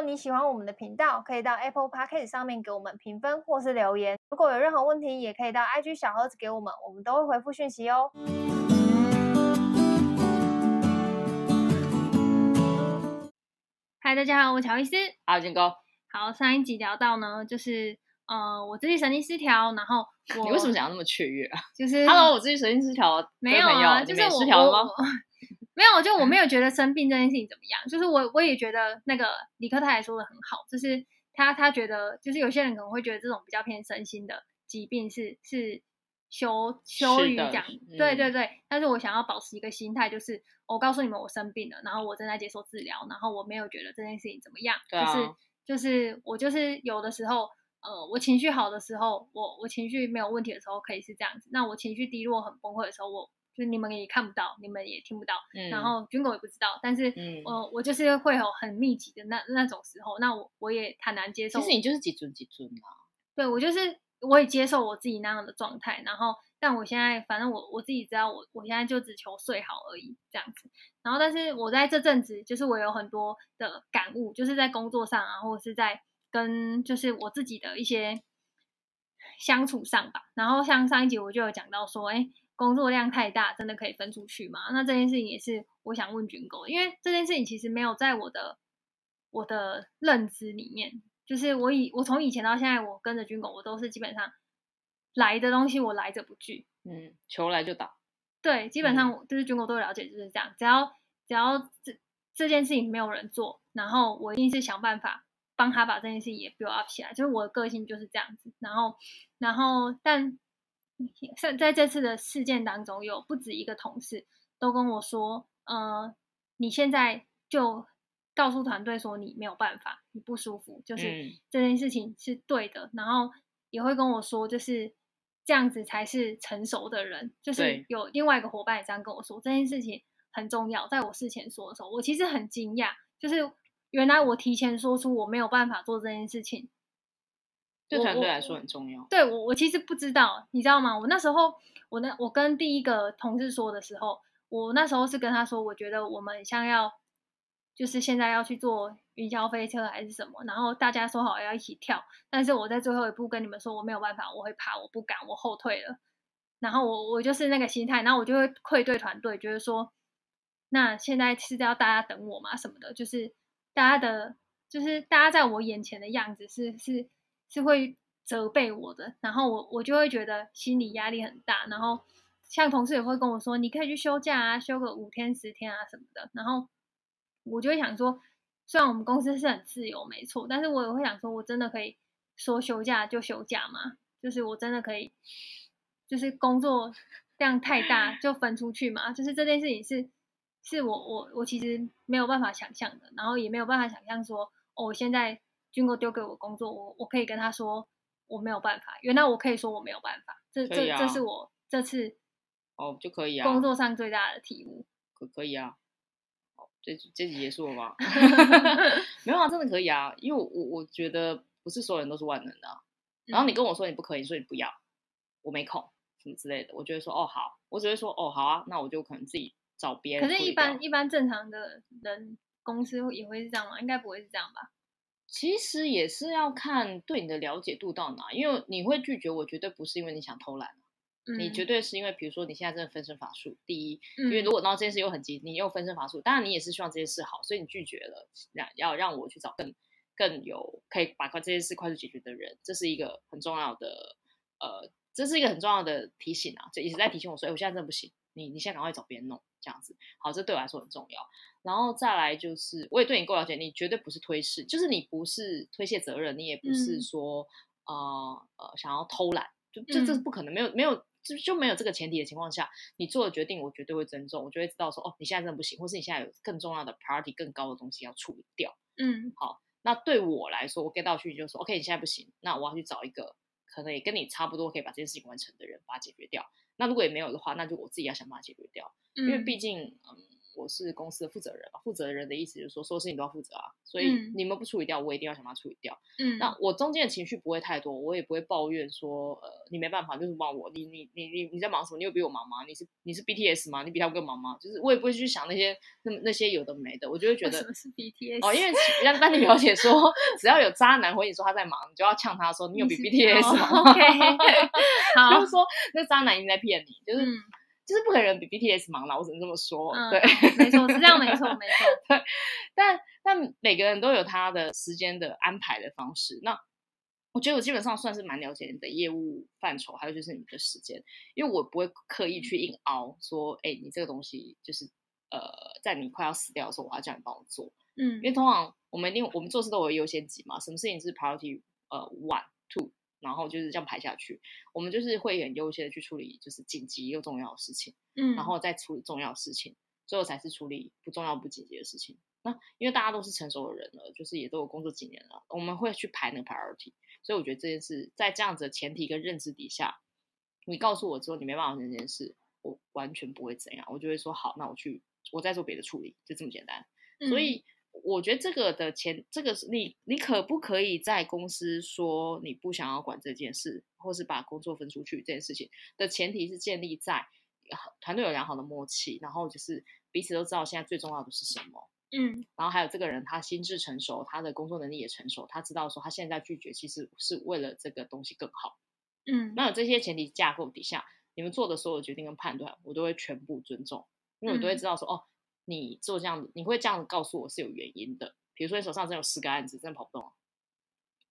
果你喜欢我们的频道，可以到 Apple Podcast 上面给我们评分或是留言。如果有任何问题，也可以到 IG 小盒子给我们，我们都会回复讯息哦。嗨，大家好，我是乔伊斯。好，金哥。好，上一集聊到呢，就是呃，我自己神经失调，然后我你为什么想要那么雀跃啊？就是，Hello，我自己神经失调，没有啊，就是我失调了吗？没有，就我没有觉得生病这件事情怎么样，就是我我也觉得那个李克太太说的很好，就是他他觉得就是有些人可能会觉得这种比较偏身心的疾病是是羞羞于讲，嗯、对对对，但是我想要保持一个心态，就是我告诉你们我生病了，然后我正在接受治疗，然后我没有觉得这件事情怎么样，啊、就是就是我就是有的时候呃我情绪好的时候，我我情绪没有问题的时候可以是这样子，那我情绪低落很崩溃的时候我。就你们也看不到，你们也听不到，嗯、然后军狗也不知道，但是，我、嗯呃、我就是会有很密集的那那种时候，那我我也坦然接受。其实你就是几尊几尊嘛。对，我就是我也接受我自己那样的状态，然后，但我现在反正我我自己知道我，我我现在就只求睡好而已，这样子。然后，但是我在这阵子，就是我有很多的感悟，就是在工作上啊，或者是在跟就是我自己的一些相处上吧。然后，像上一集我就有讲到说，哎。工作量太大，真的可以分出去吗？那这件事情也是我想问军狗，因为这件事情其实没有在我的我的认知里面。就是我以我从以前到现在，我跟着军狗，我都是基本上来的东西我来者不拒，嗯，球来就打。对，基本上就是军狗都了解就是这样，只要只要这这件事情没有人做，然后我一定是想办法帮他把这件事情也 build up 起来。就是我的个性就是这样子，然后然后但。在在这次的事件当中，有不止一个同事都跟我说：“呃，你现在就告诉团队说你没有办法，你不舒服，就是这件事情是对的。嗯”然后也会跟我说：“就是这样子才是成熟的人。”就是有另外一个伙伴也这样跟我说：“这件事情很重要。”在我事前说的时候，我其实很惊讶，就是原来我提前说出我没有办法做这件事情。对团队来说很重要。对我，我其实不知道，你知道吗？我那时候，我那我跟第一个同事说的时候，我那时候是跟他说，我觉得我们像要，就是现在要去做云霄飞车还是什么，然后大家说好要一起跳，但是我在最后一步跟你们说我没有办法，我会怕，我不敢，我后退了。然后我我就是那个心态，然后我就会愧对团队，觉得说，那现在是要大家等我嘛？什么的，就是大家的，就是大家在我眼前的样子是是。是会责备我的，然后我我就会觉得心理压力很大，然后像同事也会跟我说，你可以去休假啊，休个五天十天啊什么的，然后我就会想说，虽然我们公司是很自由没错，但是我也会想说，我真的可以说休假就休假吗？就是我真的可以，就是工作量太大就分出去嘛？就是这件事情是是我我我其实没有办法想象的，然后也没有办法想象说，哦，我现在。军哥丢给我工作，我我可以跟他说我没有办法。原来我可以说我没有办法，这、啊、这这是我这次哦就可以啊，工作上最大的体悟。可可以啊，好，这这集结束了吗？没有啊，真的可以啊，因为我我觉得不是所有人都是万能的、啊。然后你跟我说你不可以，说你不要，我没空什么之类的，我就会说哦好，我只会说哦好啊，那我就可能自己找别人。可是，一般一般正常的人公司也会是这样吗？应该不会是这样吧？其实也是要看对你的了解度到哪，因为你会拒绝我，绝对不是因为你想偷懒，嗯、你绝对是因为，比如说你现在真的分身乏术。第一，嗯、因为如果闹这件事又很急，你又分身乏术，当然你也是希望这件事好，所以你拒绝了，让要让我去找更更有可以把快这件事快速解决的人，这是一个很重要的，呃，这是一个很重要的提醒啊，就一直在提醒我说，哎，我现在真的不行，你你现在赶快找别人弄。这样子，好，这对我来说很重要。然后再来就是，我也对你够了解，你绝对不是推事，就是你不是推卸责任，你也不是说、嗯、呃呃想要偷懒，就这这是不可能，没有没有就就没有这个前提的情况下，你做的决定我绝对会尊重，我就会知道说，哦，你现在真的不行，或是你现在有更重要的 priority 更高的东西要处理掉。嗯，好，那对我来说，我 get 到去就说，OK，你现在不行，那我要去找一个可能也跟你差不多可以把这件事情完成的人，把它解决掉。那如果也没有的话，那就我自己要想办法解决掉。因为毕竟，嗯，我是公司的负责人，负责人的意思就是说，所有事情都要负责啊，所以你们不处理掉，我一定要想办法处理掉。嗯，那我中间的情绪不会太多，我也不会抱怨说，呃，你没办法，就是帮我，你你你你你在忙什么？你有比我忙吗？你是你是 BTS 吗？你比他们更忙吗？就是我也不会去想那些那那些有的没的，我就会觉得什么是 BTS 哦，因为让班尼表姐说，只要有渣男回你说他在忙，你就要呛他说，你有比 BTS 吗？哦、OK，好，就是说那渣男一定在骗你，就是。嗯就是不可能比 BTS 忙了，我只能这么说。嗯、对，没错，是这样，没错，没错。对，但但每个人都有他的时间的安排的方式。那我觉得我基本上算是蛮了解你的业务范畴，还有就是你的时间，因为我不会刻意去硬凹说，哎、欸，你这个东西就是呃，在你快要死掉的时候，我要叫你帮我做。嗯，因为通常我们一定我们做事都有优先级嘛，什么事情是 priority 呃 one two。然后就是这样排下去，我们就是会很优先的去处理，就是紧急又重要的事情，嗯，然后再处理重要的事情，最后才是处理不重要不紧急的事情。那因为大家都是成熟的人了，就是也都有工作几年了，我们会去排那个 priority。所以我觉得这件事在这样子的前提跟认知底下，你告诉我之后你没办法完成这件事，我完全不会怎样，我就会说好，那我去，我再做别的处理，就这么简单。嗯、所以。我觉得这个的前，这个是你，你可不可以在公司说你不想要管这件事，或是把工作分出去这件事情的前提是建立在团队有良好的默契，然后就是彼此都知道现在最重要的是什么，嗯，然后还有这个人他心智成熟，他的工作能力也成熟，他知道说他现在拒绝其实是为了这个东西更好，嗯，那有这些前提架构底下，你们做的所有决定跟判断，我都会全部尊重，因为我都会知道说、嗯、哦。你做这样子，你会这样子告诉我是有原因的。比如说你手上真有十个案子，真的跑不动。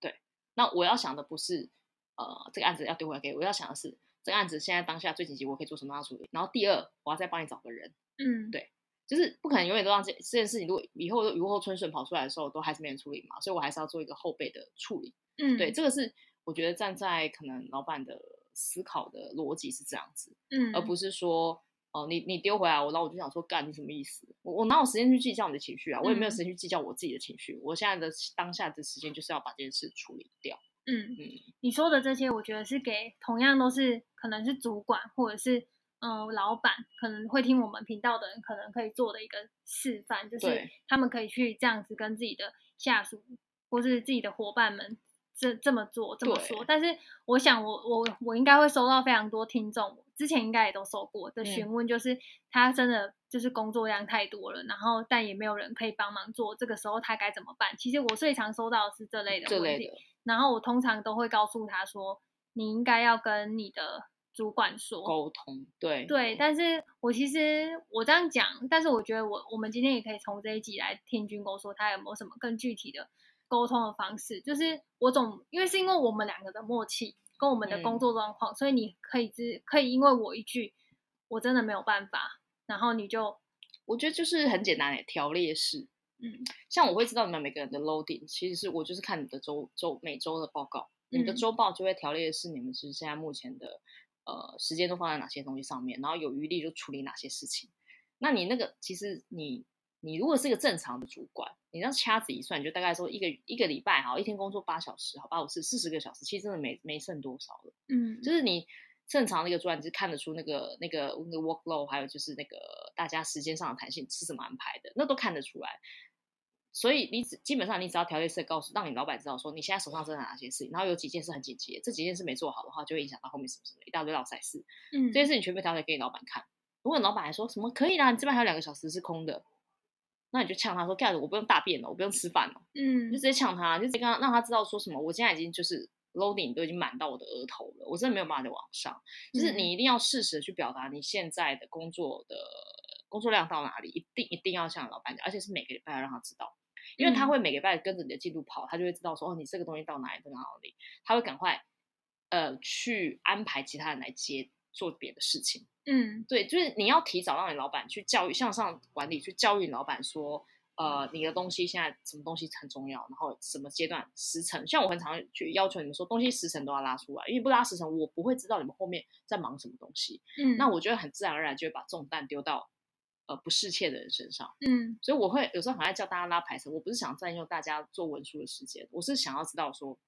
对，那我要想的不是，呃，这个案子要丢回来给我，我要想的是这个案子现在当下最紧急，我可以做什么样处理。然后第二，我要再帮你找个人。嗯，对，就是不可能永远都让这这件事情，如果以后雨后春笋跑出来的时候，都还是没人处理嘛，所以我还是要做一个后备的处理。嗯，对，这个是我觉得站在可能老板的思考的逻辑是这样子，嗯，而不是说。哦，你你丢回来，我然后我就想说，干你什么意思？我我哪有时间去计较你的情绪啊？我也没有时间去计较我自己的情绪。嗯、我现在的当下的时间就是要把这件事处理掉。嗯嗯，你说的这些，我觉得是给同样都是可能是主管或者是嗯、呃、老板，可能会听我们频道的人，可能可以做的一个示范，就是他们可以去这样子跟自己的下属或是自己的伙伴们。这这么做这么说，但是我想我我我应该会收到非常多听众，之前应该也都收过的询问，就是他真的就是工作量太多了，嗯、然后但也没有人可以帮忙做，这个时候他该怎么办？其实我最常收到的是这类的问题，然后我通常都会告诉他说，你应该要跟你的主管说沟通，对对，但是我其实我这样讲，但是我觉得我我们今天也可以从这一集来听军哥说他有没有什么更具体的。沟通的方式就是我总因为是因为我们两个的默契跟我们的工作状况，嗯、所以你可以只可以因为我一句我真的没有办法，然后你就我觉得就是很简单的条列式，嗯，像我会知道你们每个人的 loading，其实是我就是看你的周周每周的报告，你的周报就会条列式你们是现在目前的呃时间都放在哪些东西上面，然后有余力就处理哪些事情。那你那个其实你。你如果是一个正常的主管，你这样掐指一算，你就大概说一个一个礼拜哈，一天工作八小时，好吧，我是四十个小时，其实真的没没剩多少了。嗯，就是你正常的一个主管，就看得出那个那个那个 workload，还有就是那个大家时间上的弹性是怎么安排的，那都看得出来。所以你只基本上你只要条列式告诉，让你老板知道说你现在手上正在哪些事情，然后有几件事很紧急，这几件事没做好的话，就会影响到后面什么什么一大堆老赛事。嗯，这些事情全部条列给你老板看。如果你老板还说什么可以啦，你这边还有两个小时是空的。那你就呛他说：“盖子，我不用大便了，我不用吃饭了。”嗯，就直接呛他，就直接跟他让他知道说什么。我现在已经就是 loading 都已经满到我的额头了，我真的没有办法再往上。就是你一定要适时的去表达你现在的工作的工作量到哪里，一定一定要向老板讲，而且是每个礼拜要让他知道，因为他会每个礼拜跟着你的进度跑，他就会知道说哦，你这个东西到哪里到哪里，他会赶快呃去安排其他人来接做别的事情。嗯，对，就是你要提早让你老板去教育向上管理，去教育你老板说，呃，你的东西现在什么东西很重要，然后什么阶段时程，像我很常去要求你们说，东西时程都要拉出来，因为不拉时程，我不会知道你们后面在忙什么东西。嗯，那我觉得很自然而然就会把重担丢到呃不适切的人身上。嗯，所以我会有时候很爱叫大家拉排程，我不是想占用大家做文书的时间，我是想要知道说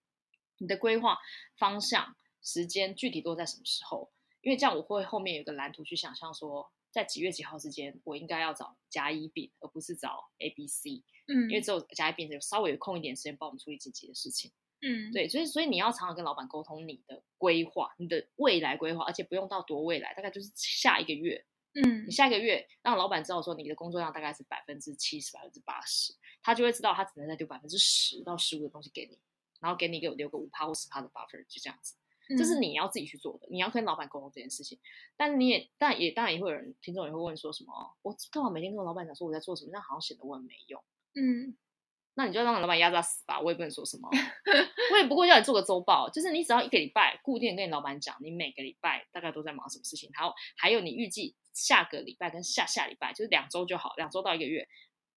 你的规划方向、时间具体都在什么时候。因为这样我会后面有个蓝图去想象说，在几月几号之间，我应该要找甲乙丙，而不是找 A B C。嗯，因为只有甲乙丙有稍微有空一点时间帮我们处理紧急的事情。嗯，对，所以所以你要常常跟老板沟通你的规划，你的未来规划，而且不用到多未来，大概就是下一个月。嗯，你下一个月让老板知道说你的工作量大概是百分之七十、百分之八十，他就会知道他只能再丢百分之十到十五的东西给你，然后给你一个留个五趴或十趴的 buffer，就这样子。这是你要自己去做的，你要跟老板沟通这件事情。但是你也，但也当然也会有人听众也会问说什么，我干嘛每天跟我老板讲说我在做什么，那好像显得我很没用。嗯，那你就让老板压榨死吧，我也不能说什么。我也不过要你做个周报，就是你只要一个礼拜固定跟你老板讲，你每个礼拜大概都在忙什么事情，还有还有你预计下个礼拜跟下下礼拜就是两周就好，两周到一个月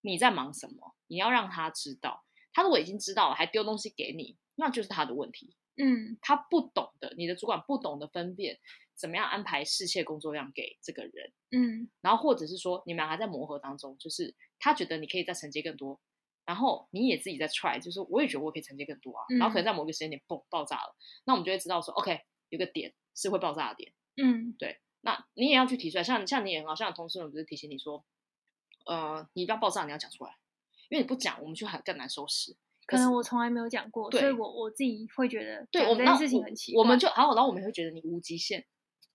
你在忙什么，你要让他知道。他如果已经知道了，还丢东西给你，那就是他的问题。嗯，他不懂的，你的主管不懂得分辨怎么样安排适切工作量给这个人，嗯，然后或者是说你们还在磨合当中，就是他觉得你可以再承接更多，然后你也自己在 try，就是我也觉得我可以承接更多啊，嗯、然后可能在某个时间点嘣爆炸了，那我们就会知道说，OK，有个点是会爆炸的点，嗯，对，那你也要去提出来，像像你也很好，像有同事们不是提醒你说，呃，你不要爆炸，你要讲出来，因为你不讲，我们就很更难收拾。可能我从来没有讲过，所以我我自己会觉得，对我们事情很奇怪。我们就好，然后我们会觉得你无极限，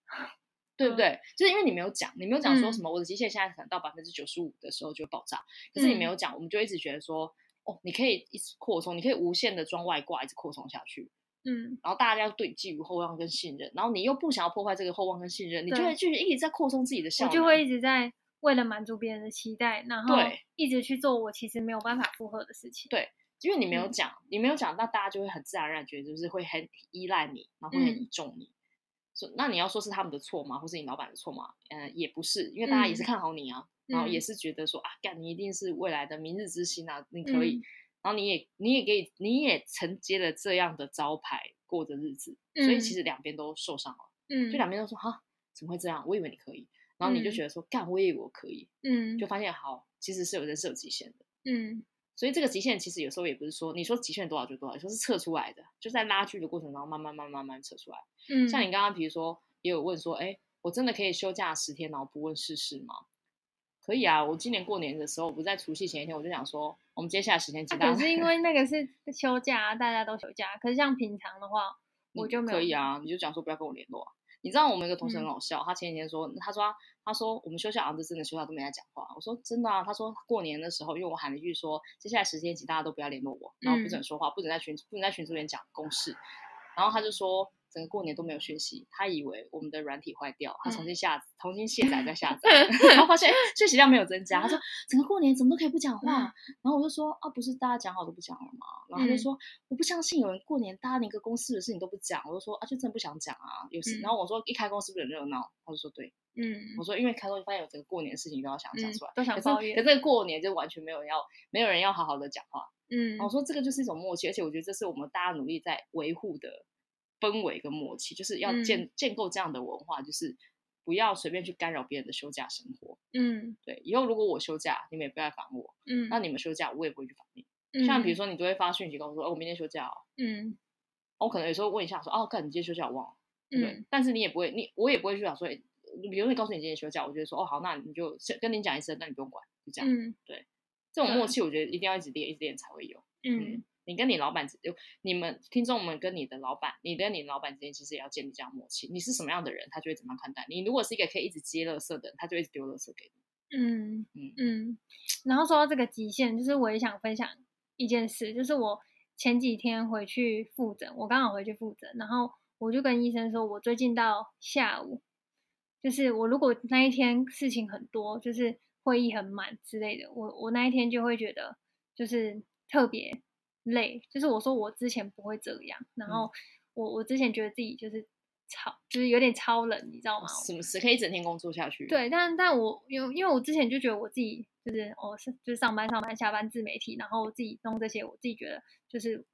对不对？嗯、就是因为你没有讲，你没有讲说什么，我的极限现在可能到百分之九十五的时候就会爆炸。嗯、可是你没有讲，我们就一直觉得说，哦，你可以一直扩充，你可以无限的装外挂，一直扩充下去。嗯，然后大家要对寄予厚望跟信任，然后你又不想要破坏这个厚望跟信任，你就会就是一直在扩充自己的效能，我就会一直在为了满足别人的期待，然后一直去做我其实没有办法负荷的事情。对。因为你没有讲，嗯、你没有讲，那大家就会很自然而然觉得就是会很依赖你，然后会很倚重你。说、嗯，那你要说是他们的错吗？或是你老板的错吗？嗯、呃，也不是，因为大家也是看好你啊，嗯、然后也是觉得说啊，干你一定是未来的明日之星啊，你可以，嗯、然后你也你也可以，你也承接了这样的招牌过着日子，嗯、所以其实两边都受伤了，嗯，就两边都说哈，怎么会这样？我以为你可以，然后你就觉得说干、嗯，我也以为我可以，嗯，就发现好，其实是有人设极限的，嗯。所以这个极限其实有时候也不是说你说极限多少就多少，就是测出来的，就在拉锯的过程当中慢慢慢慢慢慢测出来。嗯，像你刚刚比如说也有问说，哎，我真的可以休假十天然后不问世事吗？可以啊，我今年过年的时候，我不在除夕前一天，我就想说，我们接下来十天几大。可是因为那个是休假，大家都休假。可是像平常的话，我就没有。可以啊，你就讲说不要跟我联络啊。你知道我们一个同事很好笑，嗯、他前几天说，他说他说我们休假好像真的休假都没在讲话。我说真的啊，他说过年的时候，因为我喊了一句说，接下来十天请大家都不要联络我，然后不准说话，不准在群不准在群组里面讲公事，然后他就说。整个过年都没有讯息，他以为我们的软体坏掉，他重新下、嗯、重新卸载再下载，然后发现讯息量没有增加。他说 整个过年怎么都可以不讲话，嗯、然后我就说啊，不是大家讲好都不讲了吗？然后他就说、嗯、我不相信有人过年大家连个公司的事情都不讲。我就说啊，就真的不想讲啊，有时、嗯、然后我说一开工是不是很热闹？他就说对，嗯，我说因为开工就发现有整个过年的事情都要想讲出来，嗯、都想抱怨。可是，可是过年就完全没有人要，没有人要好好的讲话，嗯，我说这个就是一种默契，而且我觉得这是我们大家努力在维护的。氛围跟默契，就是要建、嗯、建构这样的文化，就是不要随便去干扰别人的休假生活。嗯，对。以后如果我休假，你们也不要烦我。嗯，那你们休假，我也不会去烦你。嗯、像比如说，你都会发讯息告诉我说，哦，我明天休假哦。嗯，我可能有时候问一下说，哦，看你今天休假，我忘了。对。嗯、但是你也不会，你我也不会去想说，比如说你告诉你今天休假，我觉得说，哦，好，那你就跟你讲一声，那你不用管，就这样。嗯，对。这种默契，我觉得一定要一直练，一直练才会有。嗯。嗯你跟你老板，就你们听众们跟你的老板，你跟你老板之间其实也要建立这样默契。你是什么样的人，他就会怎么样看待你。如果是一个可以一直接垃圾的人，他就会一直丢垃圾给你。嗯嗯嗯。然后说到这个极限，就是我也想分享一件事，就是我前几天回去复诊，我刚好回去复诊，然后我就跟医生说，我最近到下午，就是我如果那一天事情很多，就是会议很满之类的，我我那一天就会觉得就是特别。累，就是我说我之前不会这样，然后我我之前觉得自己就是超，就是有点超人，你知道吗？什么事可以整天工作下去？对，但但我因为因为我之前就觉得我自己就是我是就是上班上班下班自媒体，然后我自己弄这些，我自己觉得就是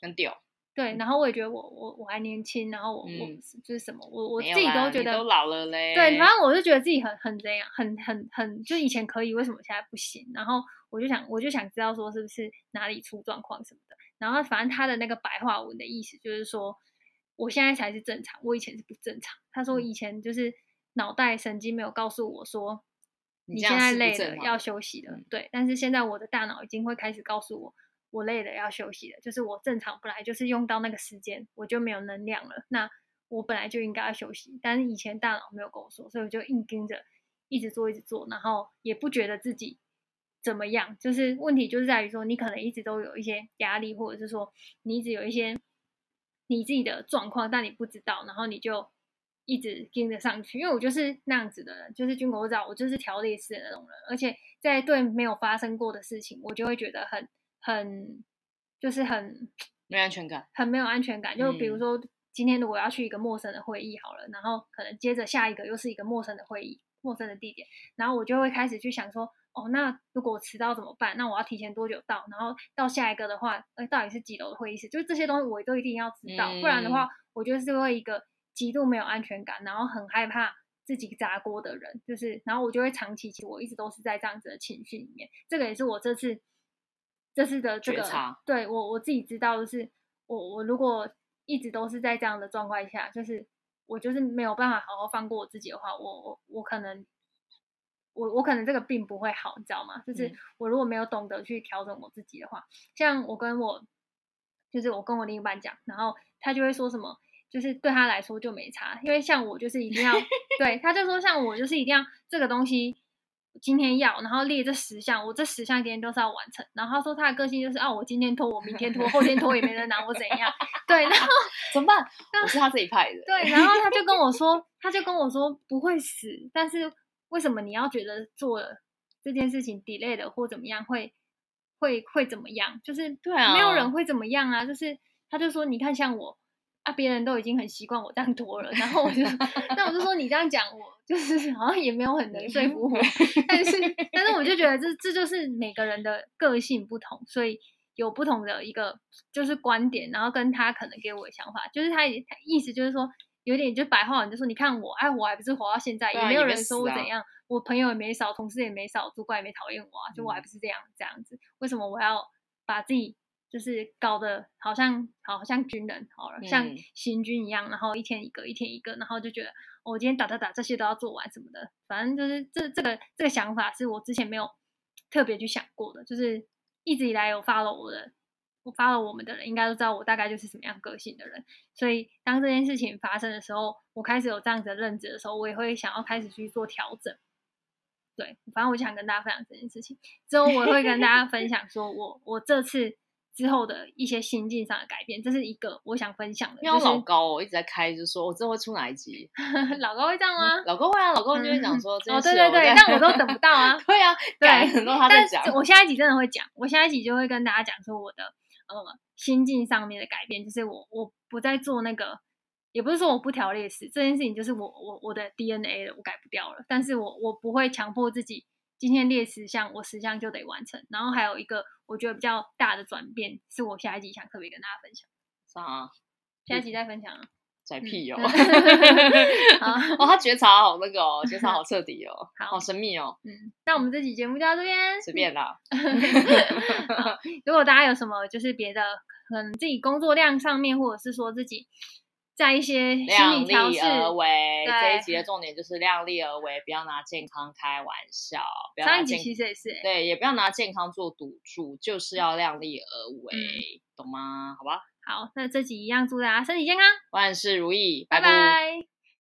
很屌。对，然后我也觉得我我我还年轻，然后我、嗯、我就是什么，我我自己都觉得都老了嘞。对，反正我就觉得自己很很这样，很很很，就以前可以，为什么现在不行？然后我就想，我就想知道说是不是哪里出状况什么的。然后反正他的那个白话文的意思就是说，我现在才是正常，我以前是不正常。他说以前就是脑袋神经没有告诉我说你现在累了要休息了，对。但是现在我的大脑已经会开始告诉我，我累了要休息了，就是我正常本来就是用到那个时间，我就没有能量了。那我本来就应该要休息，但是以前大脑没有跟我说，所以我就硬盯着一直做一直做，然后也不觉得自己怎么样。就是问题就是在于说，你可能一直都有一些压力，或者是说你一直有一些你自己的状况，但你不知道，然后你就一直盯着上去。因为我就是那样子的人，就是军国照，我就是条列式的那种人，而且在对没有发生过的事情，我就会觉得很很就是很没安全感，很没有安全感。就比如说。嗯今天如果要去一个陌生的会议好了，然后可能接着下一个又是一个陌生的会议，陌生的地点，然后我就会开始去想说，哦，那如果我迟到怎么办？那我要提前多久到？然后到下一个的话，呃，到底是几楼的会议室？就是这些东西我都一定要知道，不然的话，我就是会一个极度没有安全感，然后很害怕自己砸锅的人，就是，然后我就会长期，其实我一直都是在这样子的情绪里面。这个也是我这次这次的这个，对我我自己知道的是，我我如果。一直都是在这样的状况下，就是我就是没有办法好好放过我自己的话，我我我可能我我可能这个病不会好，你知道吗？就是我如果没有懂得去调整我自己的话，像我跟我就是我跟我另一半讲，然后他就会说什么，就是对他来说就没差，因为像我就是一定要 对，他就说像我就是一定要这个东西。今天要，然后列这十项，我这十项今天都是要完成。然后他说他的个性就是啊，我今天拖，我明天拖，后天拖也没人拿我怎样。对，然后 怎么办？我是他自己派的。对，然后他就跟我说，他就跟我说不会死，但是为什么你要觉得做了这件事情 delay 了或怎么样会会会怎么样？就是对啊，没有人会怎么样啊。就是他就说，你看像我。啊，别人都已经很习惯我这样拖了，然后我就，那我就说你这样讲，我就是好像也没有很能说服我，但是，但是我就觉得这这就是每个人的个性不同，所以有不同的一个就是观点，然后跟他可能给我的想法，就是他意思就是说有点就白话，就说你看我，哎，我还不是活到现在，也没有人说我怎样，啊、我朋友也没少，同事也没少，主管也没讨厌我啊，就我还不是这样这样子，为什么我要把自己？就是搞得好像好像军人好了，像行军一样，然后一天一个，一天一个，然后就觉得我今天打打打这些都要做完什么的，反正就是这这个这个想法是我之前没有特别去想过的，就是一直以来有 follow 我的，我 follow 我们的人应该都知道我大概就是什么样个性的人，所以当这件事情发生的时候，我开始有这样子的认知的时候，我也会想要开始去做调整。对，反正我就想跟大家分享这件事情，之后我会跟大家分享说我我这次。之后的一些心境上的改变，这是一个我想分享的。因为老高我一直在开，就说我之后会出哪一集？老高会这样吗？嗯、老高会啊，老高就会讲说，哦，对对对，但我都等不到啊。对啊，对，很多他在讲。但我下一集真的会讲，我下一集就会跟大家讲说我的呃心境上面的改变，就是我我不再做那个，也不是说我不条列式这件事情，就是我我我的 DNA 了，我改不掉了。但是我我不会强迫自己。今天列十项，我十项就得完成。然后还有一个我觉得比较大的转变，是我下一集想特别跟大家分享。啥？下一集再分享啊？拽屁哦！哦，他觉察好那个哦，觉察好彻底哦，好神秘哦。嗯，那我们这期节目就到这边，随便啦。如果大家有什么就是别的，可能自己工作量上面，或者是说自己。在一些量力而为，这一集的重点就是量力而为，不要拿健康开玩笑。上一集其实也是，对，也不要拿健康做赌注，就是要量力而为，嗯、懂吗？好吧。好，那这集一样，祝大家身体健康，万事如意，拜拜。拜拜。